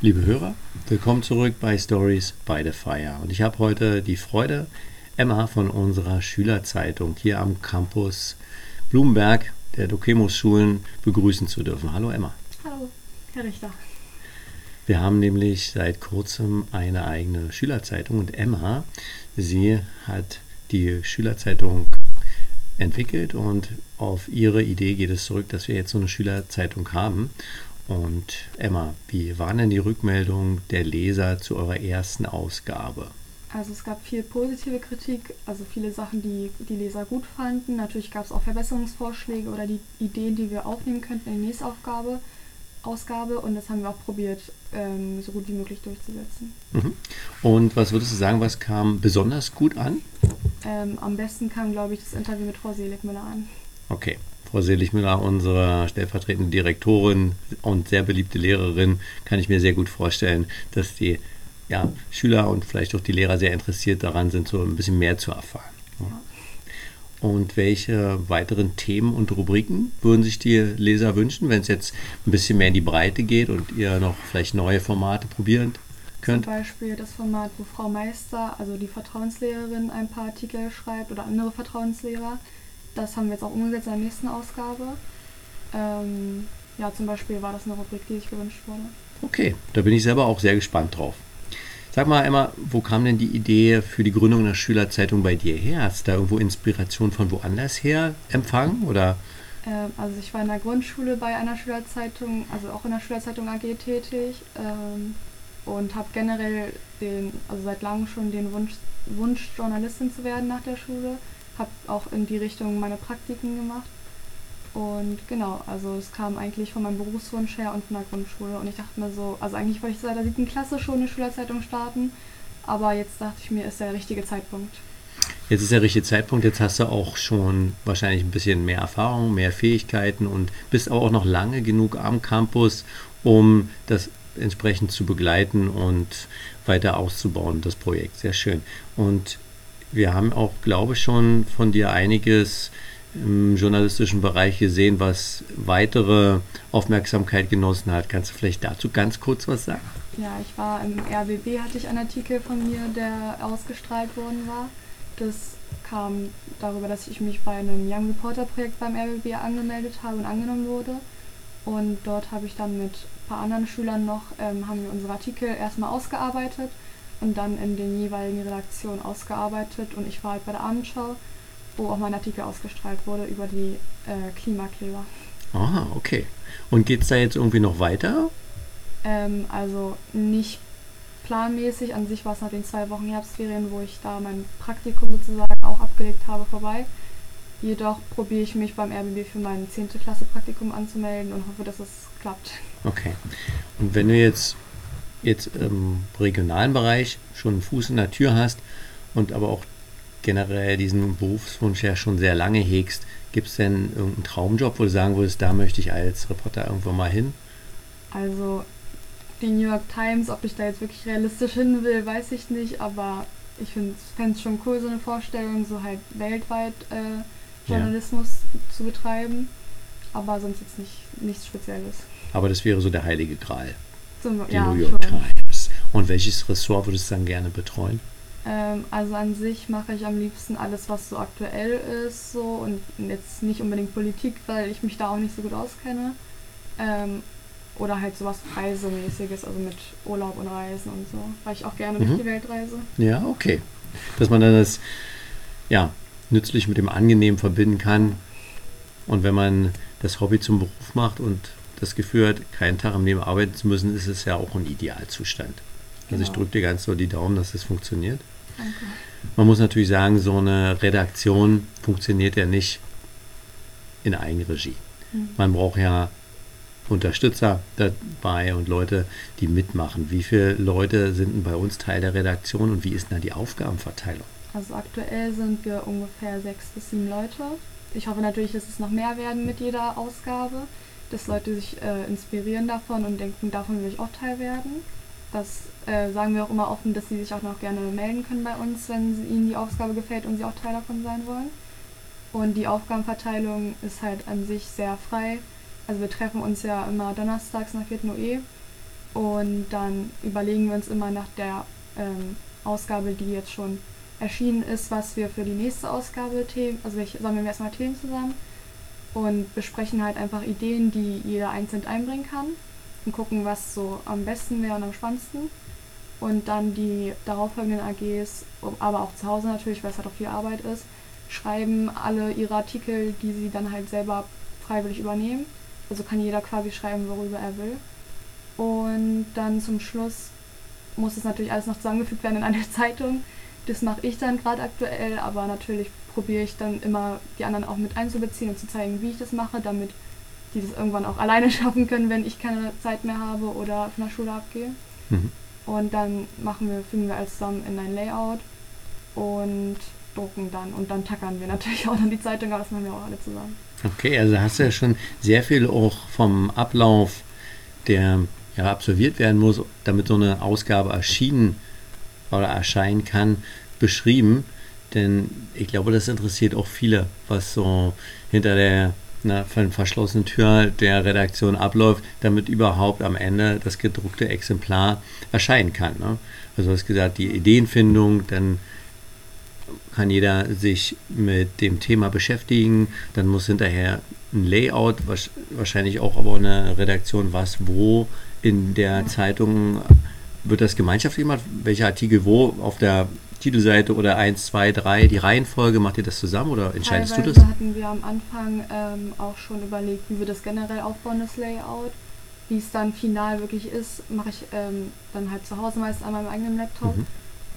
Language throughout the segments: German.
Liebe Hörer, willkommen zurück bei Stories by the Fire. Und ich habe heute die Freude, Emma von unserer Schülerzeitung hier am Campus Blumenberg der Dokemus-Schulen begrüßen zu dürfen. Hallo Emma. Hallo, Herr Richter. Wir haben nämlich seit kurzem eine eigene Schülerzeitung und Emma, sie hat die Schülerzeitung entwickelt und auf ihre Idee geht es zurück, dass wir jetzt so eine Schülerzeitung haben. Und Emma, wie waren denn die Rückmeldungen der Leser zu eurer ersten Ausgabe? Also es gab viel positive Kritik, also viele Sachen, die die Leser gut fanden. Natürlich gab es auch Verbesserungsvorschläge oder die Ideen, die wir aufnehmen könnten in die nächste Aufgabe, Ausgabe. Und das haben wir auch probiert, ähm, so gut wie möglich durchzusetzen. Mhm. Und was würdest du sagen, was kam besonders gut an? Ähm, am besten kam, glaube ich, das Interview mit Frau Seligmüller an. Okay. Frau Seligmüller, unsere stellvertretende Direktorin und sehr beliebte Lehrerin, kann ich mir sehr gut vorstellen, dass die ja, Schüler und vielleicht auch die Lehrer sehr interessiert daran sind, so ein bisschen mehr zu erfahren. Und welche weiteren Themen und Rubriken würden sich die Leser wünschen, wenn es jetzt ein bisschen mehr in die Breite geht und ihr noch vielleicht neue Formate probieren könnt? Zum Beispiel das Format, wo Frau Meister, also die Vertrauenslehrerin, ein paar Artikel schreibt oder andere Vertrauenslehrer. Das haben wir jetzt auch umgesetzt in der nächsten Ausgabe. Ähm, ja, zum Beispiel war das eine Rubrik, die sich gewünscht wurde. Okay, da bin ich selber auch sehr gespannt drauf. Sag mal, Emma, wo kam denn die Idee für die Gründung einer Schülerzeitung bei dir her? Hast du da irgendwo Inspiration von woanders her empfangen? Oder? Ähm, also ich war in der Grundschule bei einer Schülerzeitung, also auch in der Schülerzeitung AG tätig ähm, und habe generell den, also seit langem schon den Wunsch, Wunsch, Journalistin zu werden nach der Schule. Habe auch in die Richtung meine Praktiken gemacht. Und genau, also es kam eigentlich von meinem Berufswunsch her und von der Grundschule. Und ich dachte mir so, also eigentlich wollte ich seit der siebten Klasse schon eine Schülerzeitung starten. Aber jetzt dachte ich mir, ist der richtige Zeitpunkt. Jetzt ist der richtige Zeitpunkt, jetzt hast du auch schon wahrscheinlich ein bisschen mehr Erfahrung, mehr Fähigkeiten und bist aber auch noch lange genug am Campus, um das entsprechend zu begleiten und weiter auszubauen, das Projekt. Sehr schön. Und wir haben auch, glaube ich, schon von dir einiges im journalistischen Bereich gesehen, was weitere Aufmerksamkeit genossen hat. Kannst du vielleicht dazu ganz kurz was sagen? Ja, ich war im RBB, hatte ich einen Artikel von mir, der ausgestrahlt worden war. Das kam darüber, dass ich mich bei einem Young Reporter Projekt beim RBB angemeldet habe und angenommen wurde. Und dort habe ich dann mit ein paar anderen Schülern noch, ähm, haben wir unsere Artikel erstmal ausgearbeitet und dann in den jeweiligen Redaktionen ausgearbeitet. Und ich war halt bei der Abendschau wo auch mein Artikel ausgestrahlt wurde über die äh, Klimakleber. Ah, okay. Und geht es da jetzt irgendwie noch weiter? Ähm, also nicht planmäßig. An sich war es nach den zwei Wochen Herbstferien, wo ich da mein Praktikum sozusagen auch abgelegt habe, vorbei. Jedoch probiere ich mich beim RBB für mein 10. Klasse Praktikum anzumelden und hoffe, dass es klappt. Okay. Und wenn du jetzt, jetzt im regionalen Bereich schon einen Fuß in der Tür hast und aber auch generell diesen Berufswunsch ja schon sehr lange hegst, gibt es denn irgendeinen Traumjob, wo du sagen würdest, da möchte ich als Reporter irgendwo mal hin? Also die New York Times, ob ich da jetzt wirklich realistisch hin will, weiß ich nicht, aber ich fände es schon cool, so eine Vorstellung, so halt weltweit äh, Journalismus ja. zu betreiben, aber sonst jetzt nicht nichts Spezielles. Aber das wäre so der heilige Gral. Zum, die ja, New York schon. Times. Und welches Ressort würdest du dann gerne betreuen? Ähm, also an sich mache ich am liebsten alles, was so aktuell ist, so und jetzt nicht unbedingt Politik, weil ich mich da auch nicht so gut auskenne. Ähm, oder halt sowas Reisemäßiges, also mit Urlaub und Reisen und so, weil ich auch gerne mhm. durch die Welt reise. Ja, okay. Dass man dann das ja, nützlich mit dem Angenehm verbinden kann. Und wenn man das Hobby zum Beruf macht und das Gefühl hat, keinen Tag im Leben arbeiten zu müssen, ist es ja auch ein Idealzustand. Also ich genau. drücke dir ganz so die Daumen, dass das funktioniert. Danke. Man muss natürlich sagen, so eine Redaktion funktioniert ja nicht in Eigenregie. Mhm. Man braucht ja Unterstützer dabei und Leute, die mitmachen. Wie viele Leute sind denn bei uns Teil der Redaktion und wie ist denn da die Aufgabenverteilung? Also aktuell sind wir ungefähr sechs bis sieben Leute. Ich hoffe natürlich, dass es noch mehr werden mit jeder Ausgabe, dass Leute sich äh, inspirieren davon und denken, davon will ich auch Teil werden. Das äh, sagen wir auch immer offen, dass sie sich auch noch gerne melden können bei uns, wenn ihnen die Aufgabe gefällt und sie auch Teil davon sein wollen. Und die Aufgabenverteilung ist halt an sich sehr frei. Also wir treffen uns ja immer donnerstags nach 4. OE Und dann überlegen wir uns immer nach der ähm, Ausgabe, die jetzt schon erschienen ist, was wir für die nächste Ausgabe Themen, also wir sammeln wir erstmal Themen zusammen und besprechen halt einfach Ideen, die jeder einzeln einbringen kann und gucken, was so am besten wäre und am spannendsten. Und dann die darauffolgenden AGs, aber auch zu Hause natürlich, weil es halt auch viel Arbeit ist, schreiben alle ihre Artikel, die sie dann halt selber freiwillig übernehmen. Also kann jeder quasi schreiben, worüber er will. Und dann zum Schluss muss es natürlich alles noch zusammengefügt werden in eine Zeitung. Das mache ich dann gerade aktuell, aber natürlich probiere ich dann immer die anderen auch mit einzubeziehen und zu zeigen, wie ich das mache, damit die das irgendwann auch alleine schaffen können, wenn ich keine Zeit mehr habe oder von der Schule abgehe. Mhm. Und dann machen wir, fügen wir alles zusammen in ein Layout und drucken dann und dann tackern wir natürlich auch dann die Zeitung, aber das machen wir auch alle zusammen. Okay, also hast du ja schon sehr viel auch vom Ablauf, der ja absolviert werden muss, damit so eine Ausgabe erschienen oder erscheinen kann, beschrieben. Denn ich glaube, das interessiert auch viele, was so hinter der na, von verschlossenen Tür der Redaktion abläuft, damit überhaupt am Ende das gedruckte Exemplar erscheinen kann. Ne? Also du hast gesagt, die Ideenfindung, dann kann jeder sich mit dem Thema beschäftigen, dann muss hinterher ein Layout, wahrscheinlich auch aber eine Redaktion, was wo in der Zeitung wird das gemeinschaftlich gemacht, welcher Artikel wo auf der Titelseite oder 1, 2, 3, die Reihenfolge, macht ihr das zusammen oder entscheidest Teilweise du das? hatten wir am Anfang ähm, auch schon überlegt, wie wir das generell aufbauen, das Layout. Wie es dann final wirklich ist, mache ich ähm, dann halt zu Hause meist an meinem eigenen Laptop mhm.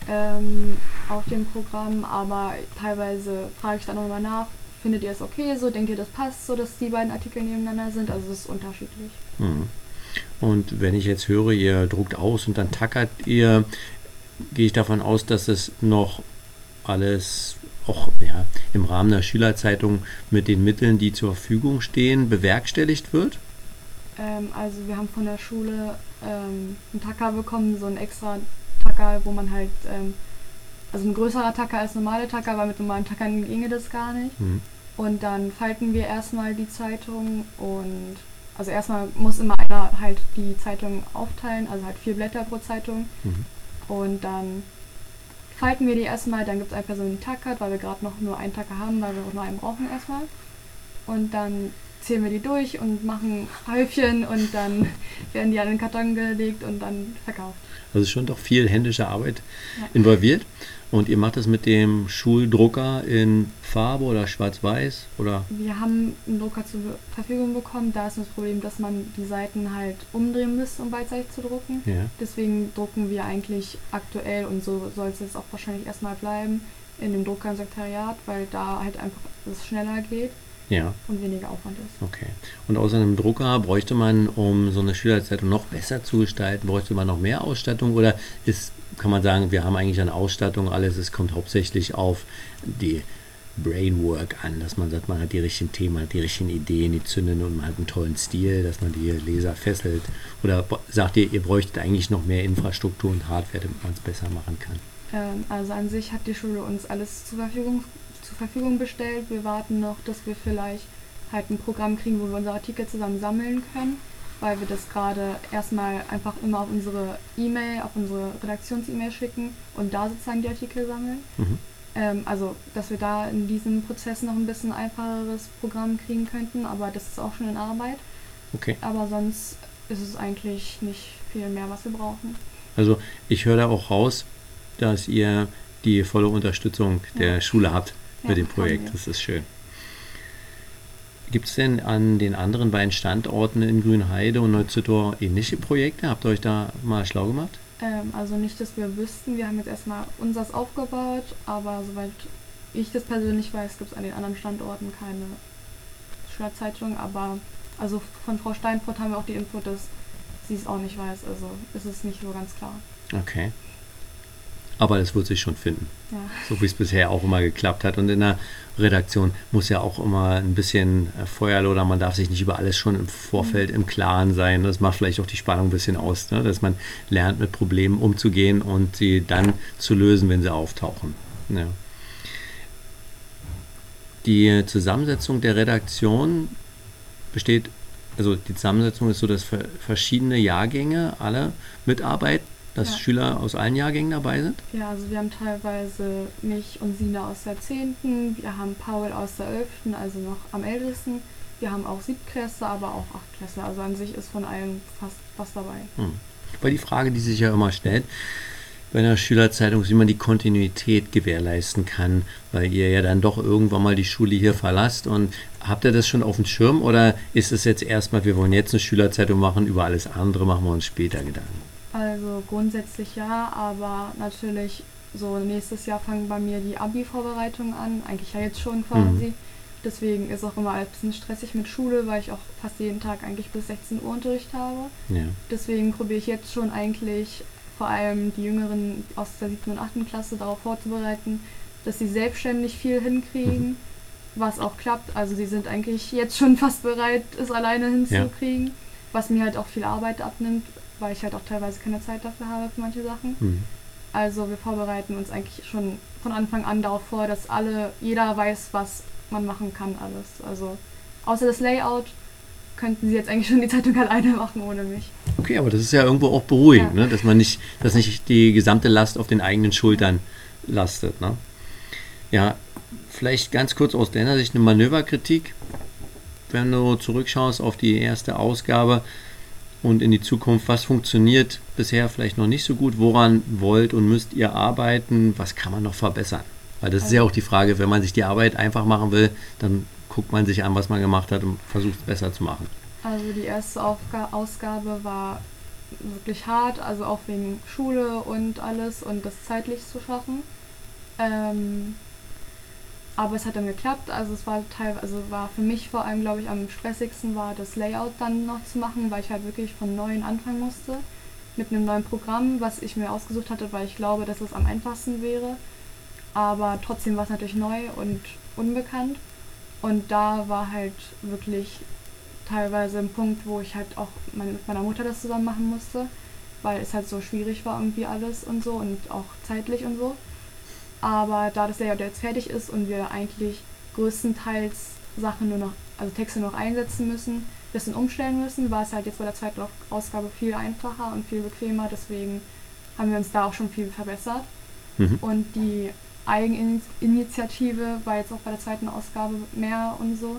ähm, auf dem Programm, aber teilweise frage ich dann nochmal nach, findet ihr es okay so, denkt ihr das passt so, dass die beiden Artikel nebeneinander sind, also es ist unterschiedlich. Mhm. Und wenn ich jetzt höre, ihr druckt aus und dann tackert ihr, gehe ich davon aus, dass es noch alles auch ja, im Rahmen der Schülerzeitung mit den Mitteln, die zur Verfügung stehen, bewerkstelligt wird? Ähm, also wir haben von der Schule ähm, einen Tacker bekommen, so ein extra Tacker, wo man halt, ähm, also ein größerer Tacker als normale Tacker, weil mit normalen Tackern ginge das gar nicht. Mhm. Und dann falten wir erstmal die Zeitung und also erstmal muss immer einer halt die Zeitung aufteilen, also halt vier Blätter pro Zeitung. Mhm. Und dann falten wir die erstmal, dann gibt es eine Person, die Tackert, weil wir gerade noch nur einen Tacker haben, weil wir auch nur einen brauchen erstmal. Und dann zählen wir die durch und machen Häufchen und dann werden die an den Karton gelegt und dann verkauft. Also schon doch viel händische Arbeit ja. involviert. Und ihr macht das mit dem Schuldrucker in Farbe oder Schwarz-Weiß? oder? Wir haben einen Drucker zur Verfügung bekommen. Da ist das Problem, dass man die Seiten halt umdrehen müsste, um beidseitig zu drucken. Ja. Deswegen drucken wir eigentlich aktuell und so soll es jetzt auch wahrscheinlich erstmal bleiben in dem Drucker im Sekretariat, weil da halt einfach es schneller geht ja. und weniger Aufwand ist. Okay. Und außer einem Drucker bräuchte man, um so eine Schülerzeitung noch besser zu gestalten, bräuchte man noch mehr Ausstattung oder ist, kann man sagen, wir haben eigentlich eine Ausstattung, alles, es kommt hauptsächlich auf die Brainwork an, dass man sagt, man hat die richtigen Themen, die richtigen Ideen, die zünden und man hat einen tollen Stil, dass man die Leser fesselt? Oder sagt ihr, ihr bräuchtet eigentlich noch mehr Infrastruktur und Hardware, damit man es besser machen kann? Ähm, also an sich hat die Schule uns alles zur Verfügung zur Verfügung bestellt. Wir warten noch, dass wir vielleicht halt ein Programm kriegen, wo wir unsere Artikel zusammen sammeln können, weil wir das gerade erstmal einfach immer auf unsere E-Mail, auf unsere Redaktions-E-Mail schicken und da sozusagen die Artikel sammeln. Mhm. Ähm, also, dass wir da in diesem Prozess noch ein bisschen einfacheres Programm kriegen könnten, aber das ist auch schon in Arbeit. Okay. Aber sonst ist es eigentlich nicht viel mehr, was wir brauchen. Also, ich höre da auch raus, dass ihr die volle Unterstützung der ja. Schule habt mit dem Projekt. Das ist schön. Gibt es denn an den anderen beiden Standorten in Grünheide und Neuzüttor ähnliche Projekte? Habt ihr euch da mal schlau gemacht? Ähm, also nicht, dass wir wüssten. Wir haben jetzt erstmal unseres aufgebaut, aber soweit ich das persönlich weiß, gibt es an den anderen Standorten keine Schülerzeitung. Aber also von Frau Steinfurt haben wir auch die Info, dass sie es auch nicht weiß. Also ist es nicht so ganz klar. Okay. Aber das wird sich schon finden. Ja. So wie es bisher auch immer geklappt hat. Und in der Redaktion muss ja auch immer ein bisschen äh, Feuerloder, man darf sich nicht über alles schon im Vorfeld mhm. im Klaren sein. Das macht vielleicht auch die Spannung ein bisschen aus, ne? dass man lernt, mit Problemen umzugehen und sie dann zu lösen, wenn sie auftauchen. Ja. Die Zusammensetzung der Redaktion besteht also die Zusammensetzung ist so, dass verschiedene Jahrgänge alle mitarbeiten, dass ja. Schüler aus allen Jahrgängen dabei sind? Ja, also wir haben teilweise mich und Sina aus der 10., wir haben Paul aus der 11., also noch am ältesten. Wir haben auch Siebtklässler, aber auch Achtklässler. Also an sich ist von allen fast was dabei. Hm. Weil die Frage, die sich ja immer stellt, bei einer Schülerzeitung, wie man die Kontinuität gewährleisten kann, weil ihr ja dann doch irgendwann mal die Schule hier verlasst. Und habt ihr das schon auf dem Schirm oder ist es jetzt erstmal, wir wollen jetzt eine Schülerzeitung machen, über alles andere machen wir uns später Gedanken? Also grundsätzlich ja, aber natürlich so nächstes Jahr fangen bei mir die Abi-Vorbereitungen an, eigentlich ja jetzt schon quasi. Mhm. Deswegen ist auch immer ein bisschen stressig mit Schule, weil ich auch fast jeden Tag eigentlich bis 16 Uhr Unterricht habe. Ja. Deswegen probiere ich jetzt schon eigentlich vor allem die Jüngeren aus der 7. und 8. Klasse darauf vorzubereiten, dass sie selbstständig viel hinkriegen, mhm. was auch klappt. Also sie sind eigentlich jetzt schon fast bereit, es alleine hinzukriegen, ja. was mir halt auch viel Arbeit abnimmt, weil ich halt auch teilweise keine Zeit dafür habe für manche Sachen. Mhm. Also wir vorbereiten uns eigentlich schon von Anfang an darauf vor, dass alle, jeder weiß, was man machen kann alles. Also außer das Layout könnten sie jetzt eigentlich schon die Zeitung alleine machen ohne mich. Okay, aber das ist ja irgendwo auch beruhigend, ja. ne? dass man nicht, dass nicht die gesamte Last auf den eigenen Schultern lastet. Ne? Ja, vielleicht ganz kurz aus deiner Sicht eine Manöverkritik. Wenn du zurückschaust auf die erste Ausgabe und in die Zukunft, was funktioniert bisher vielleicht noch nicht so gut? Woran wollt und müsst ihr arbeiten? Was kann man noch verbessern? Weil das ist ja auch die Frage, wenn man sich die Arbeit einfach machen will, dann guckt man sich an, was man gemacht hat und versucht es besser zu machen. Also die erste Aufga Ausgabe war wirklich hart, also auch wegen Schule und alles und das zeitlich zu schaffen. Ähm, aber es hat dann geklappt. Also es war teilweise, also war für mich vor allem, glaube ich, am stressigsten war das Layout dann noch zu machen, weil ich halt wirklich von neuem anfangen musste mit einem neuen Programm, was ich mir ausgesucht hatte, weil ich glaube, dass es am einfachsten wäre aber trotzdem war es natürlich neu und unbekannt. Und da war halt wirklich teilweise ein Punkt, wo ich halt auch mit meiner Mutter das zusammen machen musste, weil es halt so schwierig war irgendwie alles und so und auch zeitlich und so. Aber da das Layout jetzt fertig ist und wir eigentlich größtenteils Sachen nur noch, also Texte noch einsetzen müssen, bisschen umstellen müssen, war es halt jetzt bei der zweiten Ausgabe viel einfacher und viel bequemer. Deswegen haben wir uns da auch schon viel verbessert. Mhm. Und die Eigeninitiative war jetzt auch bei der zweiten Ausgabe mehr und so.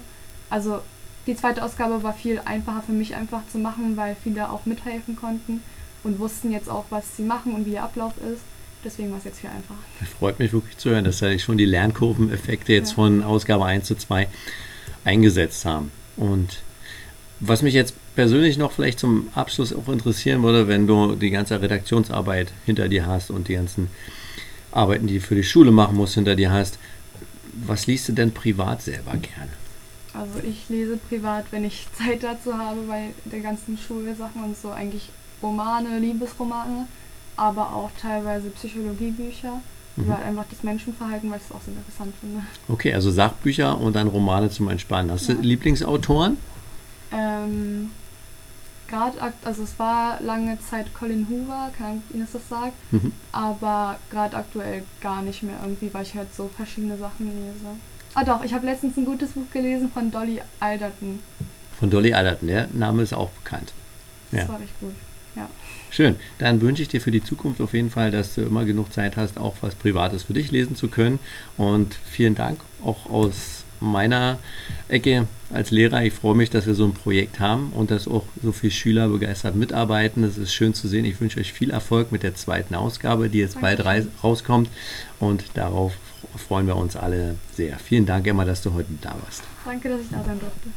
Also die zweite Ausgabe war viel einfacher für mich einfach zu machen, weil viele auch mithelfen konnten und wussten jetzt auch, was sie machen und wie der Ablauf ist. Deswegen war es jetzt viel einfacher. Das freut mich wirklich zu hören, dass ja schon die Lernkurveneffekte jetzt ja. von Ausgabe 1 zu 2 eingesetzt haben. Und was mich jetzt persönlich noch vielleicht zum Abschluss auch interessieren würde, wenn du die ganze Redaktionsarbeit hinter dir hast und die ganzen Arbeiten, die du für die Schule machen musst, hinter dir hast. Was liest du denn privat selber gern? Also ich lese privat, wenn ich Zeit dazu habe, bei der ganzen Schulsachen und so eigentlich Romane, Liebesromane, aber auch teilweise Psychologiebücher mhm. über einfach das Menschenverhalten, weil ich es auch sehr interessant finde. Okay, also Sachbücher und dann Romane zum Entspannen. Hast ja. du Lieblingsautoren? Ähm, gerade, also es war lange Zeit Colin Hoover, keine Ahnung, ob Ihnen das sagt, mhm. aber gerade aktuell gar nicht mehr irgendwie, weil ich halt so verschiedene Sachen lese. Ah doch, ich habe letztens ein gutes Buch gelesen von Dolly Alderton. Von Dolly Alderton, der Name ist auch bekannt. Das ja. war echt gut. Schön. Dann wünsche ich dir für die Zukunft auf jeden Fall, dass du immer genug Zeit hast, auch was Privates für dich lesen zu können. Und vielen Dank auch aus meiner Ecke als Lehrer. Ich freue mich, dass wir so ein Projekt haben und dass auch so viele Schüler begeistert mitarbeiten. Das ist schön zu sehen. Ich wünsche euch viel Erfolg mit der zweiten Ausgabe, die jetzt bald rauskommt. Und darauf freuen wir uns alle sehr. Vielen Dank, Emma, dass du heute da warst. Danke, dass ich da sein durfte.